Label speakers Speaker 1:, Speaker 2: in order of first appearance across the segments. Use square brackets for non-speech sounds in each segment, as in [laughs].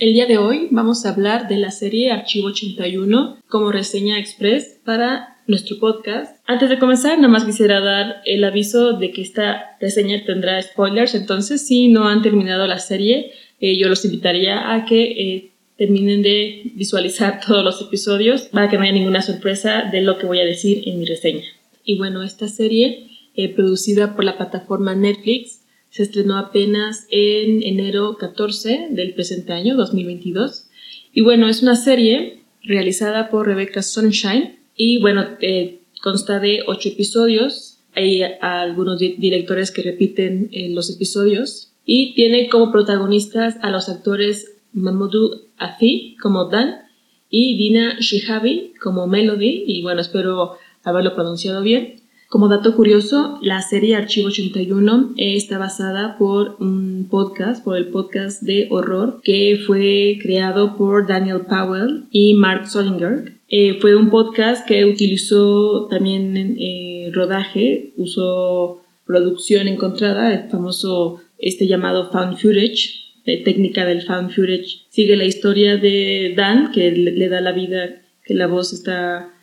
Speaker 1: El día de hoy vamos a hablar de la serie Archivo 81 como reseña express para nuestro podcast. Antes de comenzar, nada más quisiera dar el aviso de que esta reseña tendrá spoilers, entonces si no han terminado la serie, eh, yo los invitaría a que eh, terminen de visualizar [laughs] todos los episodios para que no haya ninguna sorpresa de lo que voy a decir en mi reseña. Y bueno, esta serie, eh, producida por la plataforma Netflix, se estrenó apenas en enero 14 del presente año, 2022. Y bueno, es una serie realizada por Rebecca Sunshine y bueno, eh, consta de ocho episodios. Hay algunos directores que repiten eh, los episodios y tiene como protagonistas a los actores Mamoudou Afi como Dan y Dina Shihabi como Melody y bueno, espero haberlo pronunciado bien. Como dato curioso, la serie Archivo 81 está basada por un podcast, por el podcast de horror que fue creado por Daniel Powell y Mark Solinger. Eh, fue un podcast que utilizó también eh, rodaje, usó producción encontrada, el famoso este llamado found footage, eh, técnica del found footage. Sigue la historia de Dan, que le da la vida, que la voz está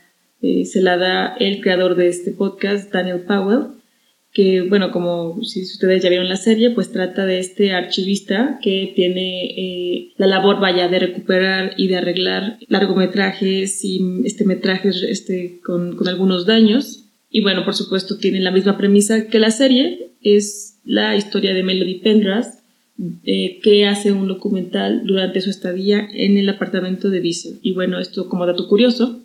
Speaker 1: eh, se la da el creador de este podcast, Daniel Powell, que, bueno, como si ustedes ya vieron la serie, pues trata de este archivista que tiene eh, la labor, vaya, de recuperar y de arreglar largometrajes y este metrajes este, con, algunos daños. Y bueno, por supuesto, tiene la misma premisa que la serie, es la historia de Melody Pendrass, eh, que hace un documental durante su estadía en el apartamento de Diesel. Y bueno, esto como dato curioso,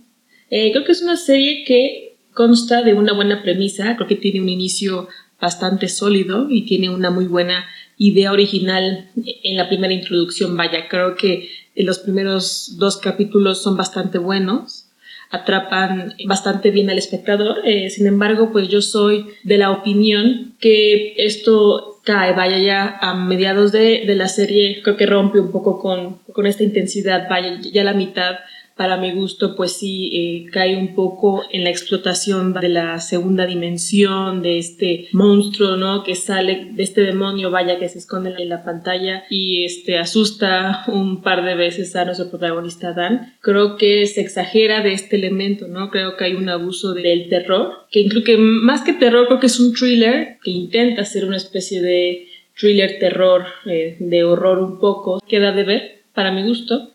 Speaker 1: eh, creo que es una serie que consta de una buena premisa, creo que tiene un inicio bastante sólido y tiene una muy buena idea original en la primera introducción. Vaya, creo que los primeros dos capítulos son bastante buenos, atrapan bastante bien al espectador. Eh, sin embargo, pues yo soy de la opinión que esto cae, vaya ya a mediados de, de la serie, creo que rompe un poco con, con esta intensidad, vaya ya la mitad para mi gusto, pues sí, eh, cae un poco en la explotación de la segunda dimensión, de este monstruo, ¿no? Que sale de este demonio, vaya, que se esconde en la pantalla y este, asusta [laughs] un par de veces a nuestro protagonista Dan. Creo que se exagera de este elemento, ¿no? Creo que hay un abuso del terror, que incluye, más que terror, creo que es un thriller que intenta ser una especie de thriller terror, eh, de horror un poco, queda de ver, para mi gusto.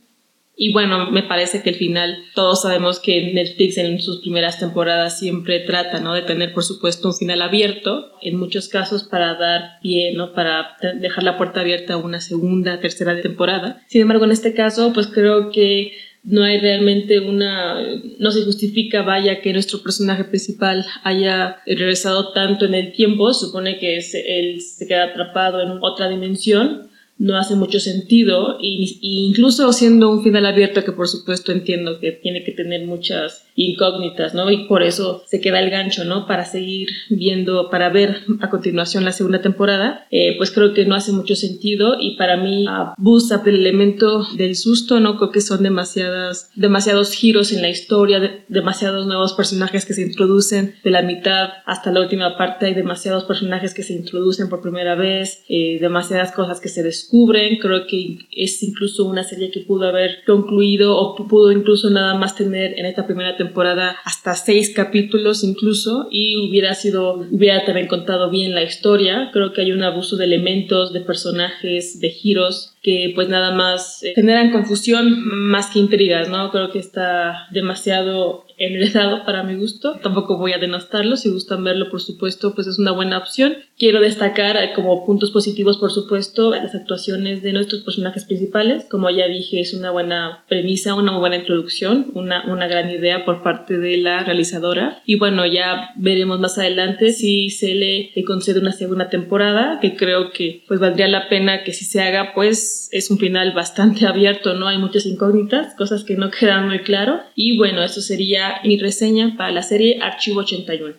Speaker 1: Y bueno, me parece que al final todos sabemos que Netflix en sus primeras temporadas siempre trata, ¿no? De tener, por supuesto, un final abierto, en muchos casos para dar pie, ¿no? Para dejar la puerta abierta a una segunda, tercera temporada. Sin embargo, en este caso, pues creo que no hay realmente una, no se justifica, vaya, que nuestro personaje principal haya regresado tanto en el tiempo, supone que él se queda atrapado en otra dimensión, no hace mucho sentido y, incluso siendo un final abierto que por supuesto entiendo que tiene que tener muchas incógnitas, ¿no? Y por eso se queda el gancho, ¿no? Para seguir viendo, para ver a continuación la segunda temporada, eh, pues creo que no hace mucho sentido y para mí abusa del elemento del susto, ¿no? Creo que son demasiadas, demasiados giros en la historia, demasiados nuevos personajes que se introducen de la mitad hasta la última parte, hay demasiados personajes que se introducen por primera vez, eh, demasiadas cosas que se descubren, creo que es incluso una serie que pudo haber concluido o pudo incluso nada más tener en esta primera temporada temporada hasta seis capítulos incluso y hubiera sido, hubiera también contado bien la historia. Creo que hay un abuso de elementos, de personajes, de giros que pues nada más eh, generan confusión más que intrigas, ¿no? Creo que está demasiado enredado para mi gusto. Tampoco voy a denostarlo, si gustan verlo, por supuesto, pues es una buena opción. Quiero destacar eh, como puntos positivos, por supuesto, las actuaciones de nuestros personajes principales. Como ya dije, es una buena premisa, una muy buena introducción, una, una gran idea por parte de la realizadora. Y bueno, ya veremos más adelante si se le, concede una segunda temporada, que creo que pues valdría la pena que si se haga, pues es un final bastante abierto, ¿no? Hay muchas incógnitas, cosas que no [laughs] quedan muy claro. Y bueno, eso sería mi reseña para la serie Archivo 81.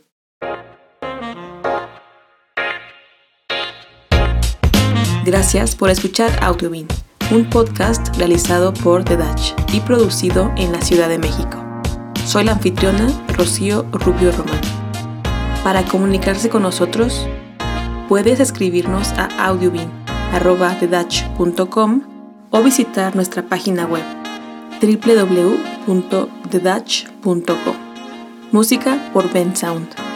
Speaker 2: Gracias por escuchar Audiobin, un podcast realizado por The Dutch y producido en la Ciudad de México. Soy la anfitriona Rocío Rubio Román. Para comunicarse con nosotros, puedes escribirnos a audiobin.com o visitar nuestra página web www.thedutch.co. Música por Ben Sound.